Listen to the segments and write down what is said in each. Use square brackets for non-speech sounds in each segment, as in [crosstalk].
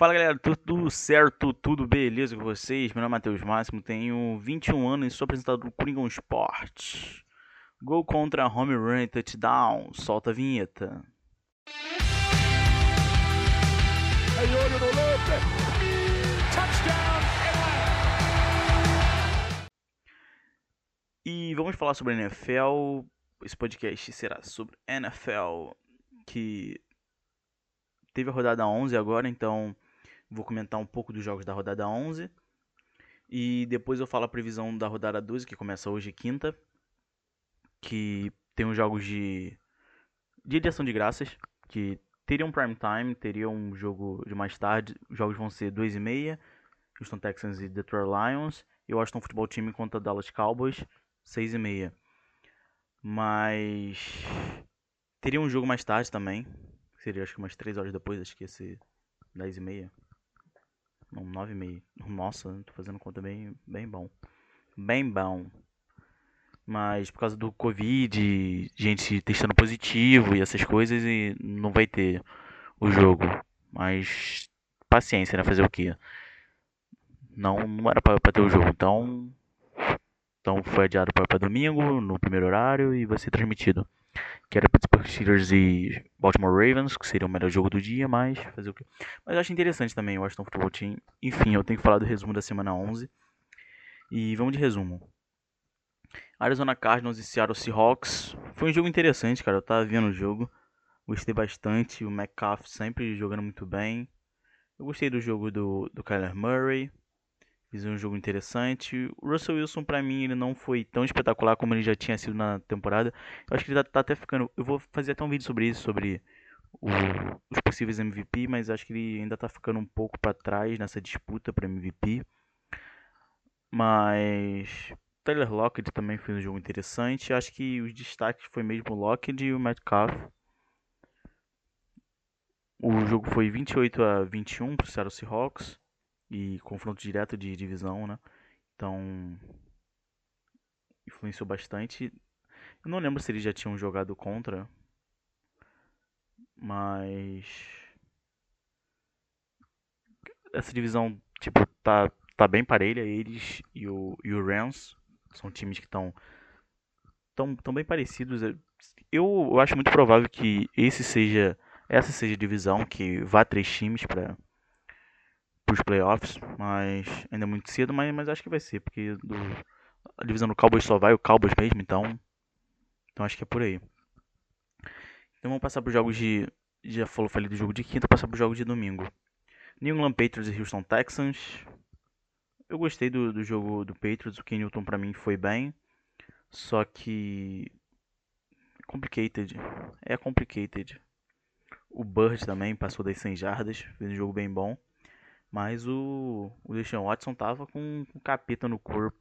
Fala galera, tudo certo, tudo beleza com vocês? Meu nome é Matheus Máximo, tenho 21 anos e sou apresentador do Coringão Sport. Gol contra home run e touchdown, solta a vinheta. E vamos falar sobre NFL. Esse podcast será sobre NFL, que teve a rodada 11 agora, então vou comentar um pouco dos jogos da rodada 11. E depois eu falo a previsão da rodada 12, que começa hoje, quinta. Que tem os jogos de, de edição de graças, que teria um prime time, teria um jogo de mais tarde. Os jogos vão ser 2 e meia. Houston Texans e Detroit Lions. E o Washington Football Team contra Dallas Cowboys, 6 e meia. Mas teria um jogo mais tarde também, seria acho que umas 3 horas depois, acho que ia ser 10 e meia. Não, 9 e meia. Nossa, tô fazendo conta bem, bem bom. Bem bom. Mas por causa do Covid, gente testando positivo e essas coisas, e não vai ter o jogo. Mas paciência, né? Fazer o quê? Não, não era pra, pra ter o jogo, então. Então foi adiado para domingo, no primeiro horário, e vai ser transmitido que era Pittsburgh Steelers e Baltimore Ravens, que seria o melhor jogo do dia, mas fazer o quê? Mas eu acho interessante também o Washington Football Team. Enfim, eu tenho que falar do resumo da semana 11. E vamos de resumo. Arizona Cardinals e Seattle Seahawks. Foi um jogo interessante, cara. Eu tava vendo o jogo. Gostei bastante. O McCaff sempre jogando muito bem. Eu gostei do jogo do, do Kyler Murray. Fiz um jogo interessante. O Russell Wilson, para mim, ele não foi tão espetacular como ele já tinha sido na temporada. Eu acho que ele tá, tá até ficando. Eu vou fazer até um vídeo sobre isso, sobre o, os possíveis MVP, mas acho que ele ainda tá ficando um pouco para trás nessa disputa para MVP. Mas Tyler Lockett também fez um jogo interessante. Acho que os destaques foi mesmo o Lockett e o Metcalf. O jogo foi 28 a 21 para o Seattle Seahawks e confronto direto de divisão, né? Então influenciou bastante. Eu não lembro se eles já tinham jogado contra, mas essa divisão tipo tá tá bem parelha eles e o e o Rams são times que estão tão, tão bem parecidos. Eu, eu acho muito provável que esse seja essa seja a divisão que vá três times para os playoffs, mas ainda é muito cedo, mas, mas acho que vai ser, porque do, a divisão do Cowboys só vai o Cowboys mesmo, então, então acho que é por aí. Então vamos passar para os jogos de. Já falou, falei do jogo de quinta, passar para os jogos de domingo. New England Patriots e Houston Texans. Eu gostei do, do jogo do Patriots, o Ken Newton para mim foi bem, só que. Complicated. É complicated. O Bird também passou das 100 jardas, fez um jogo bem bom. Mas o, o Deshaun Watson tava com um capeta no corpo.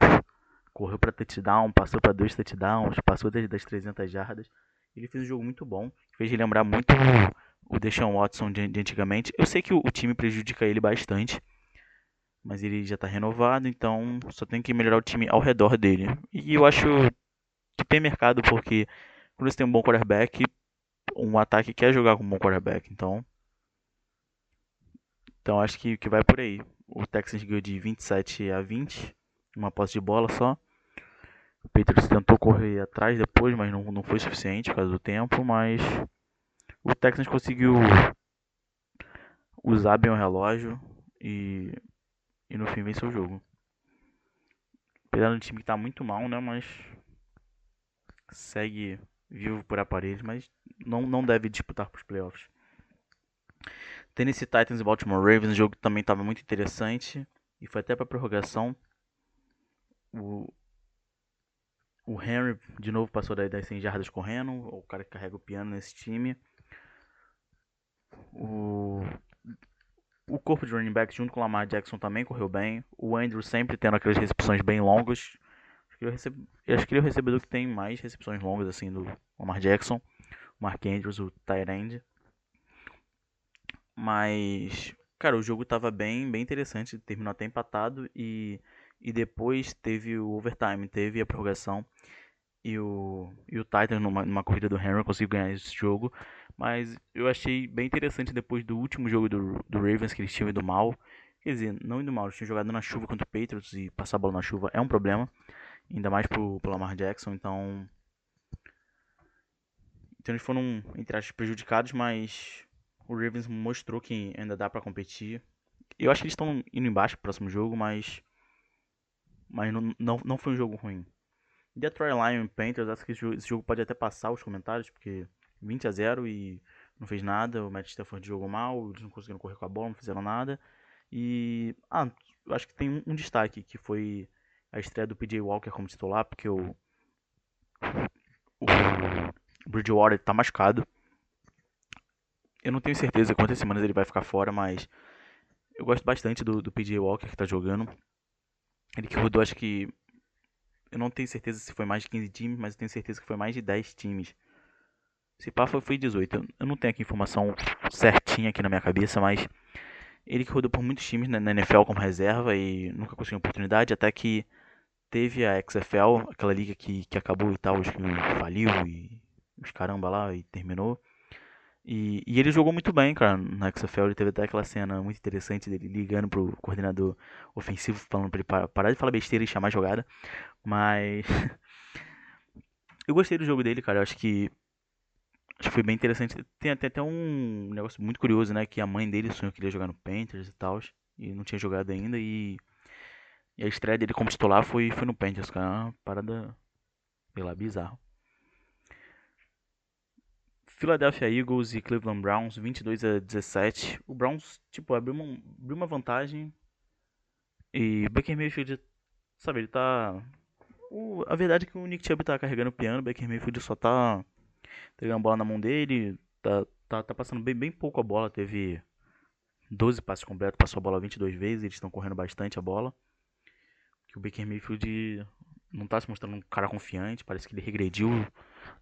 Correu para touchdown, passou para dois touchdowns, passou das, das 300 jardas. Ele fez um jogo muito bom. Fez lembrar muito o, o Deshaun Watson de, de antigamente. Eu sei que o, o, time prejudica ele bastante. Mas ele já está renovado, então só tem que melhorar o time ao redor dele. E eu acho que tem mercado, porque quando você tem um bom quarterback, um ataque quer jogar com um bom quarterback. Então então acho que, que vai por aí. O Texans ganhou de 27 a 20, uma posse de bola só. O Patriots tentou correr atrás depois, mas não, não foi suficiente por causa do tempo. Mas o Texans conseguiu usar bem o relógio e, e no fim venceu o jogo. Apesar do time que está muito mal, né? Mas segue vivo por aparelhos, mas não, não deve disputar para os playoffs. Tennessee Titans e Baltimore Ravens, o jogo também estava muito interessante e foi até para prorrogação. O, o Henry de novo passou das 100 jardas correndo, o cara que carrega o piano nesse time. O, o corpo de running back junto com o Lamar Jackson também correu bem. O Andrew sempre tendo aquelas recepções bem longas. Acho que ele, recebe, acho que ele é o recebedor que tem mais recepções longas assim do Lamar Jackson. O Mark Andrews, o tight end. Mas, cara, o jogo tava bem, bem interessante. Terminou até empatado e, e depois teve o overtime, teve a prorrogação. E o, e o Titan, numa, numa corrida do Henry, conseguiu ganhar esse jogo. Mas eu achei bem interessante depois do último jogo do, do Ravens, que eles tinham ido mal. Quer dizer, não indo mal, eles tinham jogado na chuva contra o Patriots e passar a bola na chuva é um problema. Ainda mais pro, pro Lamar Jackson, então. Então eles foram, entre aspas, prejudicados, mas o Ravens mostrou que ainda dá para competir. Eu acho que eles estão indo embaixo pro próximo jogo, mas. Mas não, não, não foi um jogo ruim. Detroit Lion Panthers, acho que esse jogo pode até passar os comentários, porque 20 a 0 e não fez nada. O Matt Stafford jogou mal, eles não conseguiram correr com a bola, não fizeram nada. E ah, acho que tem um, um destaque que foi a estreia do PJ Walker como titular, porque o, o Bridgewater está machucado. Eu não tenho certeza quantas semanas ele vai ficar fora, mas eu gosto bastante do, do PJ Walker que está jogando. Ele que rodou, acho que. Eu não tenho certeza se foi mais de 15 times, mas eu tenho certeza que foi mais de 10 times. Se pá, foi, foi 18. Eu não tenho aqui informação certinha aqui na minha cabeça, mas ele que rodou por muitos times na, na NFL como reserva e nunca conseguiu oportunidade, até que teve a XFL, aquela liga que, que acabou e tal, acho que faliu e os caramba lá e terminou. E, e, ele jogou muito bem, cara, na XFL. Ele teve até aquela cena muito interessante dele ligando pro coordenador ofensivo, falando pra ele parar de falar besteira e chamar jogada. Mas. [laughs] eu gostei do jogo dele, cara. Eu acho que. Acho que foi bem interessante. Tem até, até um negócio muito curioso, né? Que a mãe dele sonhou que ele ia jogar no Panthers e tal. E não tinha jogado ainda. E, e a estreia dele como titular foi, foi no Panthers, cara. Uma parada, sei lá, bizarro. Philadelphia Eagles e Cleveland Browns, 22 a 17. O Browns, tipo, abriu uma, abriu uma vantagem. E Baker Mayfield, sabe, ele tá... O, a verdade é que o Nick Chubb tá carregando o piano, o Baker Mayfield só tá entregando a bola na mão dele, tá, tá, tá passando bem, bem pouco a bola, teve 12 passes completos, passou a bola 22 vezes, eles estão correndo bastante a bola. Que o Baker Mayfield não tá se mostrando um cara confiante, parece que ele regrediu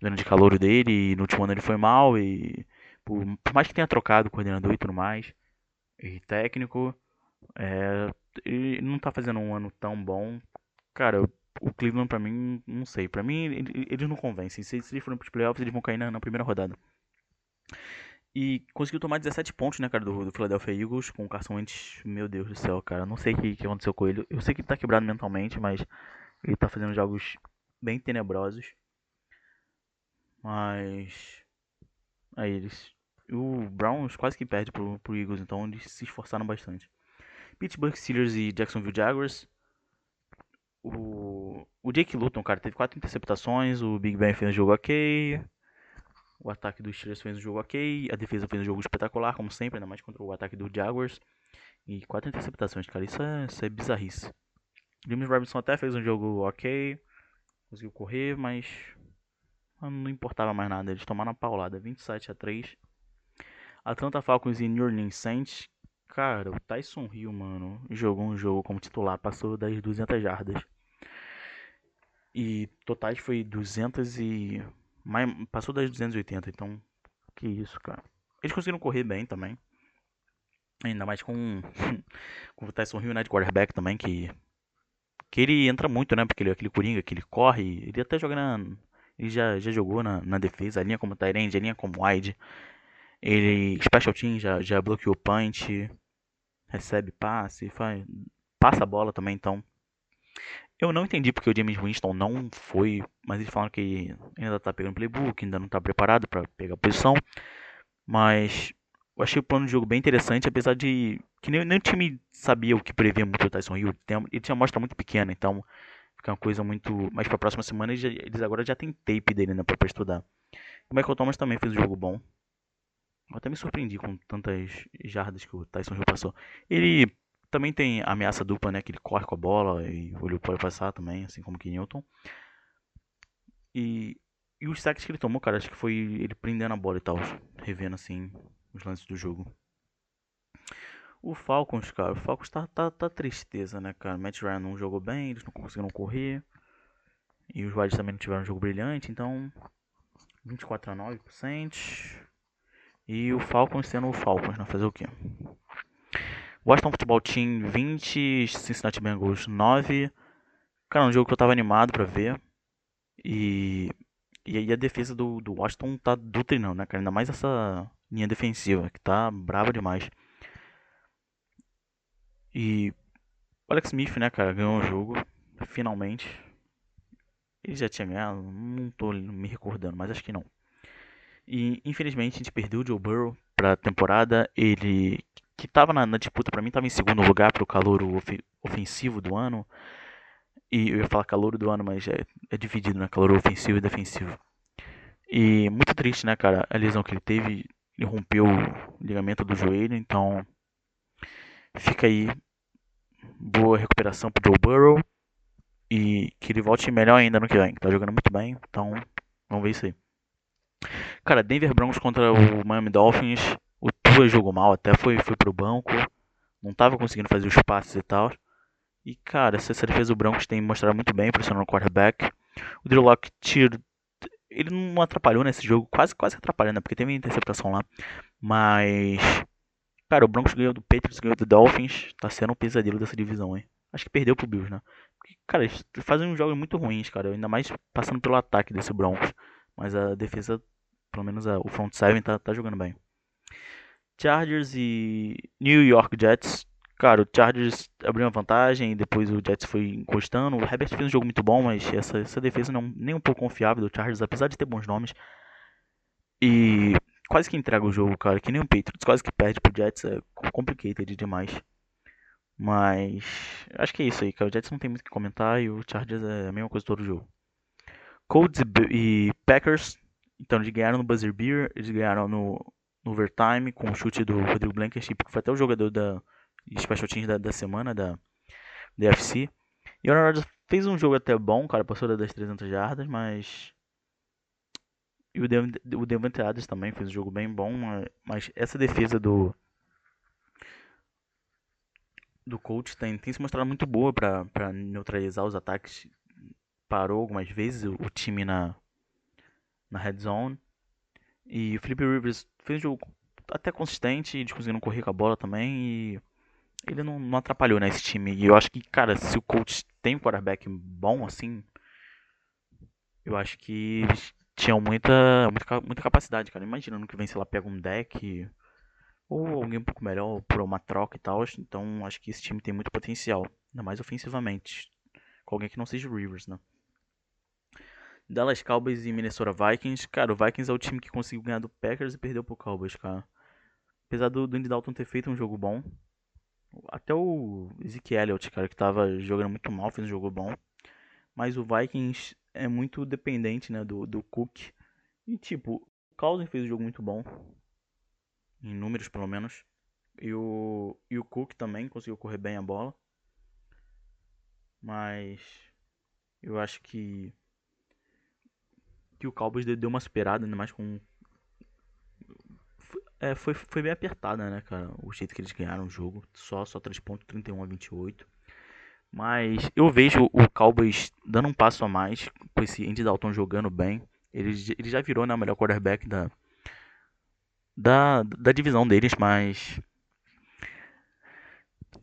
ano de calor dele, e no último ano ele foi mal, e por, por mais que tenha trocado coordenador e tudo mais, e técnico, é, ele não tá fazendo um ano tão bom. Cara, o Cleveland pra mim, não sei, pra mim eles não convencem, se, se eles forem pros playoffs eles vão cair na, na primeira rodada. E conseguiu tomar 17 pontos, né, cara, do, do Philadelphia Eagles com o Carson Wentz. Meu Deus do céu, cara. Não sei o que, que aconteceu com ele. Eu sei que ele tá quebrado mentalmente, mas ele tá fazendo jogos bem tenebrosos. Mas. Aí eles. O Browns quase que perde pro, pro Eagles, então eles se esforçaram bastante. Pittsburgh Steelers e Jacksonville Jaguars. O, o Jake Luton, cara, teve quatro interceptações. O Big Ben fez um jogo ok. O ataque dos Steelers fez um jogo ok. A defesa fez um jogo espetacular, como sempre, ainda mais contra o ataque do Jaguars. E quatro interceptações, cara, isso é, isso é bizarrice. James Robinson até fez um jogo ok, conseguiu correr, mas não importava mais nada. Eles tomaram a paulada, 27 a 3. Atlanta Falcons e New Orleans Saints. Cara, o Tyson Hill, mano, jogou um jogo como titular, passou das 200 jardas. E totais foi 200 e mais, passou das 280, então que isso, cara. Eles conseguiram correr bem também. Ainda mais com, [laughs] com o Tyson Hill, né, de quarterback também, que que ele entra muito, né? Porque ele é aquele coringa que ele corre. Ele até joga na. Ele já, já jogou na, na defesa, a linha como Tyrande, a linha como wide. Ele. Special Team já, já bloqueou punch. Recebe passe, faz, passa a bola também, então. Eu não entendi porque o James Winston não foi, mas eles falaram que ainda tá pegando playbook, ainda não tá preparado para pegar a posição. Mas eu achei o plano de jogo bem interessante, apesar de que nem, nem o time sabia o que prever muito o Tyson Hill. Ele tinha uma amostra muito pequena, então fica uma coisa muito. Mas pra próxima semana eles, agora já tem tape dele né, pra, pra estudar. O Michael Thomas também fez um jogo bom. Eu até me surpreendi com tantas jardas que o Tyson Hill passou. Ele também tem ameaça dupla, né? Que ele corre com a bola e o olho pode passar também, assim como que Newton. E, e os sacks que ele tomou, cara, acho que foi ele prendendo a bola e tal, revendo assim os lances do jogo. O Falcons, cara, o Falcons tá, tá, tá tristeza, né, cara? Matt Ryan não jogou bem, eles não conseguiram correr. E os Wilds também não tiveram um jogo brilhante, então 24 a 9%. E o Falcons sendo o Falcons, né? Fazer o quê? Washington Football Team 20, Cincinnati Bengals 9. Cara, um jogo que eu tava animado pra ver. E E aí a defesa do, do Washington tá doutrinando, né, cara? Ainda mais essa linha defensiva, que tá brava demais. E o Alex Smith, né, cara, ganhou o jogo, finalmente. Ele já tinha ganhado, não tô me recordando, mas acho que não. E infelizmente a gente perdeu o Joe Burrow pra temporada. Ele que tava na, na disputa para mim, tava em segundo lugar pro calor of, ofensivo do ano. E eu ia falar calor do ano, mas é, é dividido, né? Calor ofensivo e defensivo. E muito triste, né, cara? A lesão que ele teve, ele rompeu o ligamento do joelho, então fica aí boa recuperação pro Joe Burrow e que ele volte melhor ainda no que vem. Tá jogando muito bem, então vamos ver isso aí. Cara, Denver Broncos contra o Miami Dolphins. O Tua jogou mal, até foi, foi pro banco. Não tava conseguindo fazer os passes e tal. E, cara, essa, defesa do Broncos tem mostrado muito bem, pressionando o quarterback. O Drew Locke tiro, ele não atrapalhou nesse jogo, quase quase atrapalhando, né? porque teve interceptação lá. Mas, cara, o Broncos ganhou do Patriots, ganhou do Dolphins. Tá sendo um pesadelo dessa divisão, hein? Acho que perdeu pro Bills, né? Porque, cara, eles fazem jogos muito ruins, cara. Ainda mais passando pelo ataque desse Broncos. Mas a defesa, pelo menos a, o front seven tá, tá jogando bem. Chargers e New York Jets. Cara, o Chargers abriu uma vantagem, depois o Jets foi encostando. O Herbert fez um jogo muito bom, mas essa, essa defesa não nem um pouco confiável do Chargers, apesar de ter bons nomes. E quase que entrega o jogo, cara, que nem o Patriots, quase que perde pro Jets, é complicated demais. Mas acho que é isso aí, cara. O Jets não tem muito o que comentar e o Chargers é a mesma coisa todo jogo. Colts e Packers, então eles ganharam no buzzer beer, eles ganharam no, no overtime com o chute do Rodrigo Blankenship, que foi até o jogador da special teams da, da semana da DFC. E o Aaron Rodgers fez um jogo até bom, cara, passou das 300 jardas, mas e o, Dev o Devante Adams também fez um jogo bem bom, mas essa defesa do do coach tem, tem se mostrado muito boa para neutralizar os ataques. Parou algumas vezes o, o time na na red zone. E o Felipe Rivers fez um jogo até consistente, eles conseguiram correr com a bola também e ele não, não atrapalhou nesse né, time. E eu acho que, cara, se o coach tem um quarterback bom assim, eu acho que eles tinham muita, muita, muita capacidade, cara. Imagina no que vem, sei lá, pega um deck ou alguém um pouco melhor por uma troca e tal. Então acho que esse time tem muito potencial, ainda mais ofensivamente, com alguém que não seja o Rivers, né? Dallas Cowboys e Minnesota Vikings. Cara, o Vikings é o time que conseguiu ganhar do Packers e perdeu pro Cowboys, cara. Apesar do, do Andy Dalton ter feito um jogo bom. Até o Ezekiel Elliott, cara, que tava jogando muito mal, fez um jogo bom. Mas o Vikings é muito dependente, né, do, do Cook. E, tipo, o Cousins fez um jogo muito bom. Em números, pelo menos. E o, e o Cook também conseguiu correr bem a bola. Mas eu acho que que o Cowboys deu uma superada, ainda mais com. É, foi, foi bem apertada, né, cara? O jeito que eles ganharam o jogo. Só, só 3 pontos, 31 a 28. Mas eu vejo o Cowboys dando um passo a mais com esse Andy Dalton jogando bem. Ele, ele já virou né, o melhor quarterback da, da, da divisão deles, mas.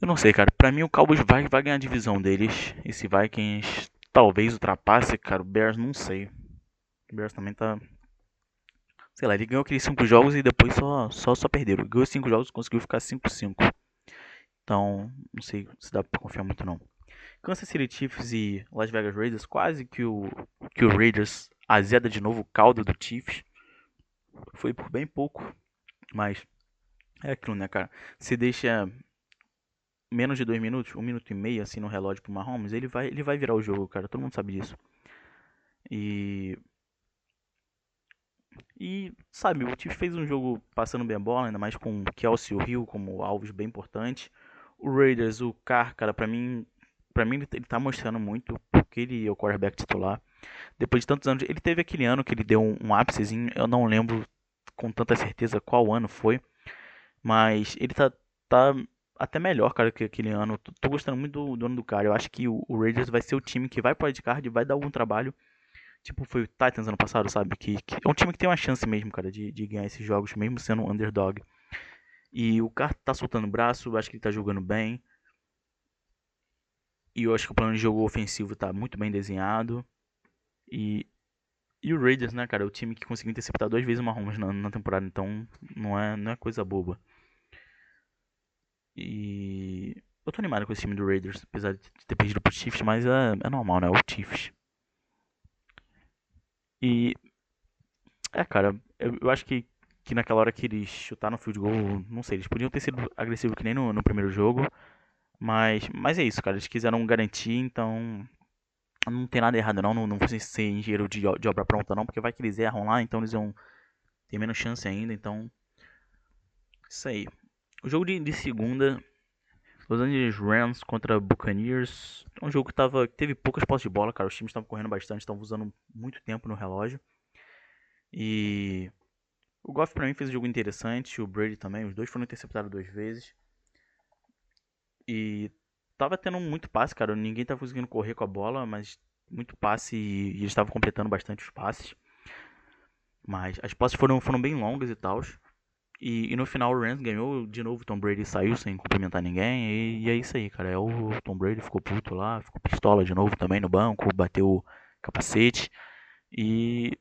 Eu não sei, cara. Pra mim o Cowboys vai, vai ganhar a divisão deles. Esse Vikings talvez ultrapasse, cara. O Bears não sei. O Bears também tá. Sei lá, ele ganhou aqueles 5 jogos e depois só, só, só perderam. Ganhou 5 jogos e conseguiu ficar 5-5. Então, não sei se dá pra confiar muito não. Kansas City Chiefs e Las Vegas Raiders, quase que o, que o Raiders azeda de novo o caldo do Chiefs. Foi por bem pouco, mas é aquilo, né, cara? Se deixa menos de dois minutos, um minuto e meio assim no relógio pro Mahomes, ele vai, ele vai virar o jogo, cara. Todo mundo sabe disso. E e, sabe, o Chiefs fez um jogo passando bem a bola, ainda mais com o Kelsey e o Hill como alvos bem importantes. O Raiders, o Carr, cara, pra mim, pra mim ele, tá mostrando muito porque ele é o quarterback titular. Depois de tantos anos, ele teve aquele ano que ele deu um, um ápicezinho, eu não lembro com tanta certeza qual ano foi, mas ele tá, tá até melhor, cara, que aquele ano. Tô, tô gostando muito do, do ano do cara. Eu acho que o, o Raiders vai ser o time que vai pro wildcard e vai dar algum trabalho Tipo, foi o Titans ano passado, sabe? Que, que, é um time que tem uma chance mesmo, cara, de, de ganhar esses jogos, mesmo sendo um underdog. E o cara tá soltando o braço, acho que ele tá jogando bem. E eu acho que o plano de jogo ofensivo tá muito bem desenhado. E E o Raiders, né, cara, é o time que conseguiu interceptar duas vezes o Mahomes na, na temporada, então não é, não é coisa boba. E eu tô animado com esse time do Raiders, apesar de ter perdido pro Chiefs, mas é, é normal, né? O Chiefs. E. É, cara, eu, eu acho que, que naquela hora que eles chutaram no field goal, não sei, eles podiam ter sido agressivos que nem no, no primeiro jogo. Mas, mas é isso, cara. Eles quiseram garantir, então. Não tem nada errado, não. Não, não precisa ser engenheiro de, de obra pronta, não. Porque vai que eles erram lá, então eles vão ter menos chance ainda. Então. Isso aí. O jogo de, de segunda. Los Angeles Rams contra Buccaneers. É um jogo que tava, teve poucas posses de bola, cara. Os times estavam correndo bastante, estavam usando muito tempo no relógio. E. O Goff pra mim fez um jogo interessante. O Brady também. Os dois foram interceptados duas vezes. E tava tendo muito passe, cara. Ninguém tava conseguindo correr com a bola, mas muito passe e, e eles estavam completando bastante os passes. Mas as passes foram, foram bem longas e tal. E, e, no final o Rams ganhou de novo. O Tom Brady saiu sem cumprimentar ninguém. E, e, é isso aí, cara. É o Tom Brady ficou puto lá, ficou pistola de novo também no banco, bateu capacete. E,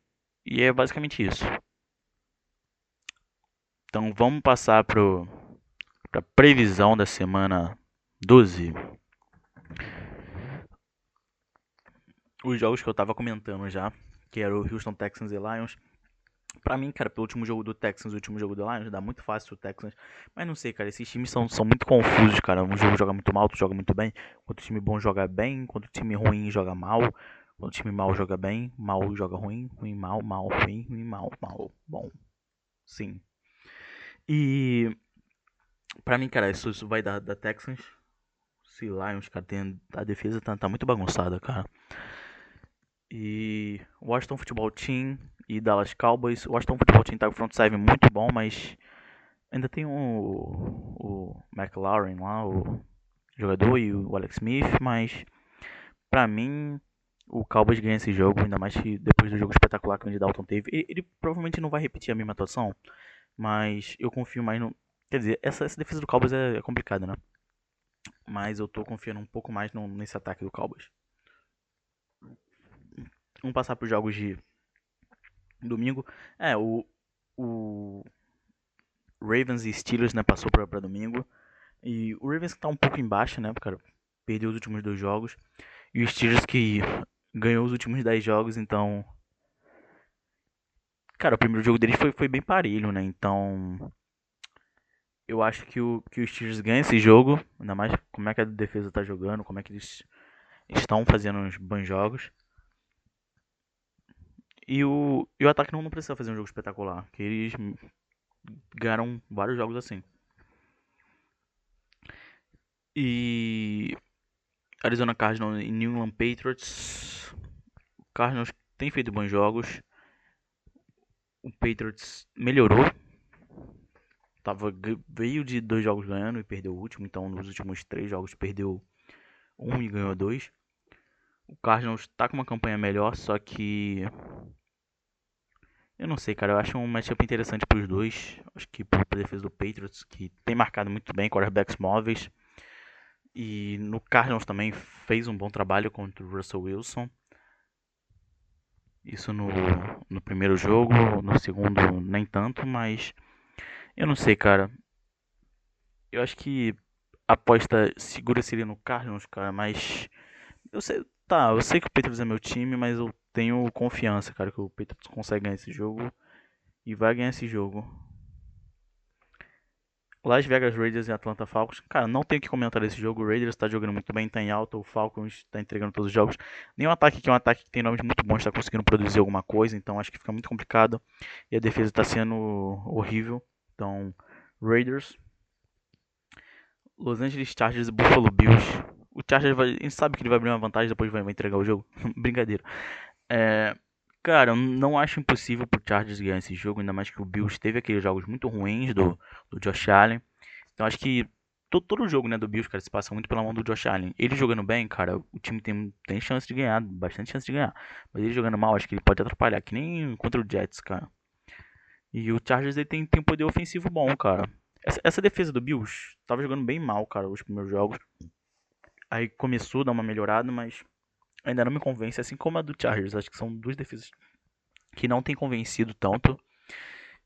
e é basicamente isso. Então vamos passar pro, pra previsão da semana 12. Os jogos que eu tava comentando já, que era o Houston Texans e Lions. Pra mim, cara, pelo último jogo do Texans o último jogo do Lions, dá muito fácil o Texans. Mas não sei, cara, esses times são, são muito confusos, cara. Um jogo joga muito mal, outro joga muito bem. Enquanto o time bom joga bem, enquanto o time ruim joga mal. Quando o time mal joga bem, mal joga ruim, ruim mal, mal, ruim, ruim mal, mal, bom. Sim. E pra mim, cara, isso, isso vai dar da Texans sei lá, os caras têm. A defesa tá, tá muito bagunçada, cara. E Washington Futebol Team e Dallas Cowboys. O Washington Futebol Team tá com front seven muito bom, mas ainda tem o, o McLaren lá, o jogador, e o Alex Smith, mas pra mim o Cowboys ganha esse jogo, ainda mais que depois do jogo espetacular que o Andy Dalton teve. Ele, ele, provavelmente não vai repetir a mesma atuação, mas eu confio mais no. Quer dizer, essa, essa defesa do Cowboys é, é complicada, né? Mas eu tô confiando um pouco mais no, nesse ataque do Cowboys. Vamos passar para os jogos de domingo. É, o, o Ravens e Steelers, né, passou para domingo. E o Ravens tá um pouco embaixo, né, cara, perdeu os últimos dois jogos. E o Steelers que ganhou os últimos 10 jogos, então... Cara, o primeiro jogo dele foi, foi bem parelho, né, então... Eu acho que o, que os Steelers ganham esse jogo, ainda mais como é que a defesa tá jogando, como é que eles estão fazendo uns bons jogos. E o, e o ataque não, não precisa fazer um jogo espetacular, que eles ganharam vários jogos assim. E Arizona Cardinals e New England Patriots. O Cardinals tem feito bons jogos. O Patriots melhorou tava, veio de dois jogos ganhando e perdeu o último, então nos últimos três jogos perdeu um e ganhou dois. O Cardinals está com uma campanha melhor, só que eu não sei, cara. Eu acho um matchup interessante para os dois. Acho que para a defesa do Patriots, que tem marcado muito bem quarterbacks móveis. E no Cardinals também fez um bom trabalho contra o Russell Wilson. Isso no, no primeiro jogo, no segundo nem tanto, mas eu não sei, cara. Eu acho que a aposta segura seria no Cardinals, cara, mas. Eu sei. Tá, eu sei que o Patriots é meu time, mas eu tenho confiança, cara, que o Patriots consegue ganhar esse jogo. E vai ganhar esse jogo. Las Vegas Raiders e Atlanta Falcons. Cara, não tenho que comentar desse jogo. O Raiders está jogando muito bem, está em alta. O Falcons está entregando todos os jogos. Nenhum ataque que é um ataque que tem nomes muito bons está conseguindo produzir alguma coisa. Então acho que fica muito complicado. E a defesa está sendo horrível. Então, Raiders, Los Angeles Chargers e Buffalo Bills. O Chargers vai, a gente sabe que ele vai abrir uma vantagem depois vai, vai entregar o jogo. [laughs] Brincadeira. É, cara, não acho impossível pro Chargers ganhar esse jogo, ainda mais que o Bills teve aqueles jogos muito ruins do, do Josh Allen. Então acho que todo, todo jogo né, do Bills, cara, se passa muito pela mão do Josh Allen. Ele jogando bem, cara, o time tem, tem chance de ganhar, bastante chance de ganhar. Mas ele jogando mal, acho que ele pode atrapalhar, que nem contra o Jets, cara. E o Chargers ele tem, tem um poder ofensivo bom, cara. Essa, essa, defesa do Bills tava jogando bem mal, cara, os primeiros jogos. Aí começou a dar uma melhorada, mas ainda não me convence, assim como a do Chargers. Acho que são duas defesas que não tem convencido tanto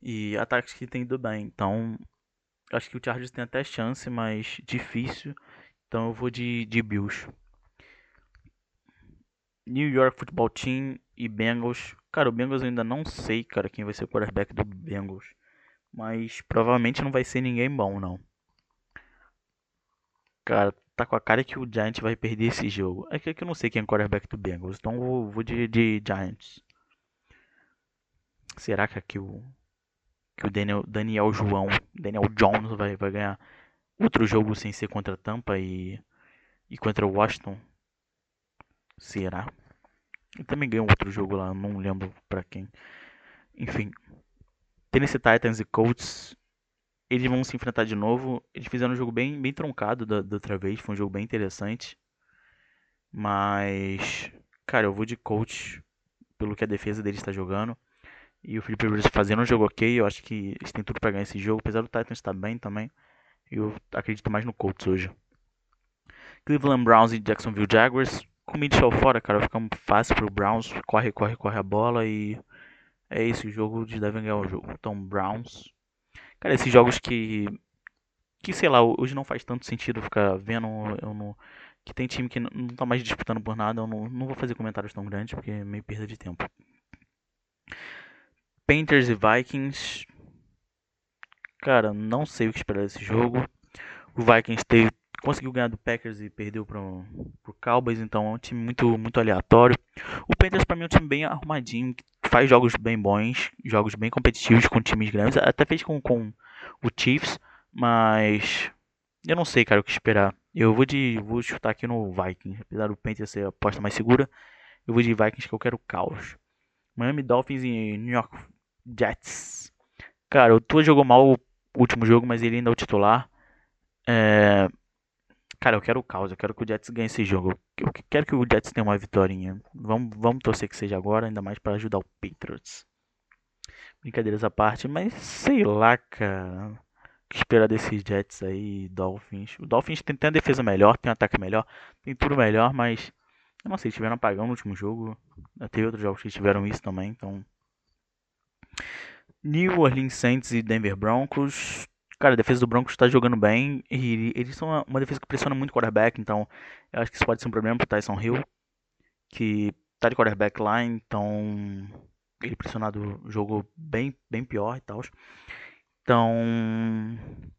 e ataques que tem ido bem. Então, acho que o Chargers tem até chance, mas difícil. Então eu vou de, de Bills. New York Football Team e Bengals. Cara, o Bengals eu ainda não sei, cara, quem vai ser o quarterback do Bengals. Mas provavelmente não vai ser ninguém bom, não. Cara, tá com a cara que o Giants vai perder esse jogo. É que eu não sei quem é o quarterback do Bengals. Então vou, vou de, de Giants. Será que aqui o. Que o Daniel, Daniel João. Daniel Jones vai, vai ganhar outro jogo sem ser contra Tampa e. E contra o Washington? Será? Ele também ganhou outro jogo lá, não lembro pra quem. Enfim. Tennessee Titans e Colts. Eles vão se enfrentar de novo. Eles fizeram um jogo bem, bem truncado da, da outra vez. Foi um jogo bem interessante. Mas. Cara, eu vou de Colts. Pelo que a defesa deles está jogando. E o Felipe Rivers fazendo um jogo ok. Eu acho que eles têm tudo para ganhar esse jogo. Apesar do Titans estar bem também. Eu acredito mais no Colts hoje. Cleveland Browns e Jacksonville Jaguars. Com o fora, cara, fica fácil pro Browns. Corre, corre, corre a bola e é isso. O jogo de devem ganhar o jogo. Então, Browns. Cara, esses jogos que. Que sei lá, hoje não faz tanto sentido ficar vendo. Eu não, que tem time que não tá mais disputando por nada. Eu não, não vou fazer comentários tão grandes porque é meio perda de tempo. Panthers e Vikings. Cara, não sei o que esperar desse jogo. O Vikings teve, conseguiu ganhar do Packers e perdeu pro, pro Cowboys, então é um time muito, muito aleatório. O Panthers para mim é um time bem arrumadinho, faz jogos bem bons, jogos bem competitivos com times grandes, até fez com, com o Chiefs, mas eu não sei, cara, o que esperar. Eu vou de vou chutar aqui no Vikings, apesar do Panthers ser a aposta mais segura, eu vou de Vikings que eu quero caos. Miami Dolphins e New York Jets. Cara, o Tua jogou mal o último jogo, mas ele ainda é o titular. É... Cara, eu quero o caos, eu quero que o Jets ganhe esse jogo. Eu quero que o Jets tenha uma vitória. Vamos, vamos torcer que seja agora, ainda mais para ajudar o Patriots. Brincadeiras à parte, mas sei lá, cara. O que esperar desses Jets aí, Dolphins? O Dolphins tem, tem a defesa melhor, tem um ataque melhor, tem tudo melhor, mas eu não sei, tiveram apagão no último jogo. Teve outros jogos que tiveram isso também, então. New Orleans Saints e Denver Broncos. Cara, a defesa do Broncos está jogando bem e eles são uma, uma defesa que pressiona muito o quarterback, então eu acho que isso pode ser um problema pro Tyson Hill, que tá de quarterback lá, então ele pressionado o jogo bem, bem pior e tal. Então,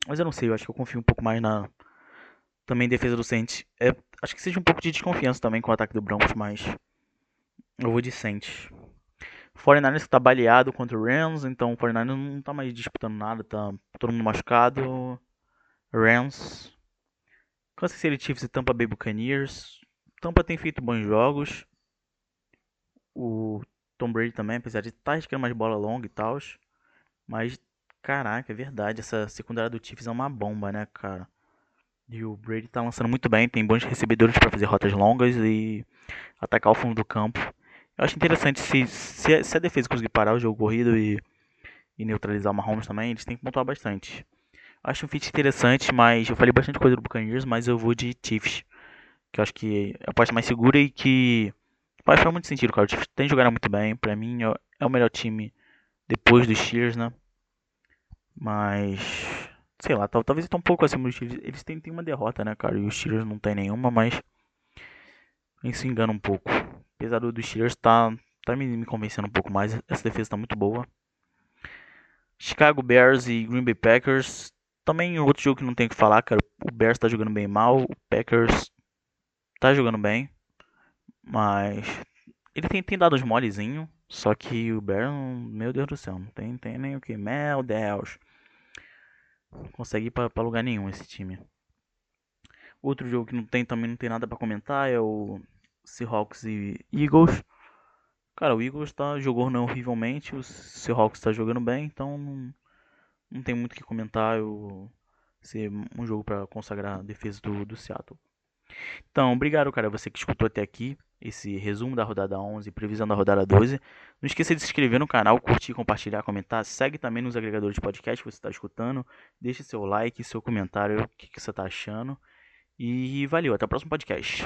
mas eu não sei, eu acho que eu confio um pouco mais na também defesa do Saints. É, acho que seja um pouco de desconfiança também com o ataque do Broncos, mas eu vou de Saints. 49ers que tá baleado contra o Rams, então o 49ers não tá mais disputando nada, tá todo mundo machucado. Rams. Kansas City Chiefs e Tampa Bay Buccaneers. Tampa tem feito bons jogos. O Tom Brady também, apesar de estar tá mais bola longa e tal. Mas, caraca, é verdade. Essa secundária do Chiefs é uma bomba, né, cara? E o Brady tá lançando muito bem. Tem bons recebedores para fazer rotas longas e atacar o fundo do campo. Eu acho interessante se, se, se a defesa conseguir parar o jogo corrido e, e neutralizar o Mahomes também, eles têm que pontuar bastante. Acho um fit interessante, mas eu falei bastante coisa do Buccaneers, mas eu vou de Chiefs. Que eu acho que é a aposta mais segura e que faz muito sentido, cara. O Chiefs tem jogado muito bem. Pra mim é o melhor time depois dos Steelers, né? Mas, sei lá, talvez estão um pouco acima dos Steelers. Eles têm, têm uma derrota, né, cara? E os Steelers não tem nenhuma, mas eles se engana um pouco. Apesar do, Steelers tá, tá me, me convencendo um pouco mais. Essa defesa tá muito boa. Chicago Bears e Green Bay Packers. Também outro jogo que não tem o que falar, cara. O Bears tá jogando bem mal. O Packers tá jogando bem. Mas ele tem, tem dado uns molezinhos. Só que o Bears, meu Deus do céu, não tem, tem nem o que. Meu Deus. Não consegue ir pra, pra lugar nenhum esse time. Outro jogo que não tem também não tem nada para comentar é o Seahawks e Eagles. Cara, o Eagles tá, jogou não horrivelmente, o Seahawks está jogando bem, então não, não tem muito o que comentar. Eu, ser um jogo para consagrar a defesa do, do Seattle. Então, obrigado, cara, você que escutou até aqui esse resumo da rodada 11 e previsão da rodada 12. Não esqueça de se inscrever no canal, curtir, compartilhar, comentar. Segue também nos agregadores de podcast que você está escutando. Deixe seu like, seu comentário, o que, que você está achando. E valeu, até o próximo podcast.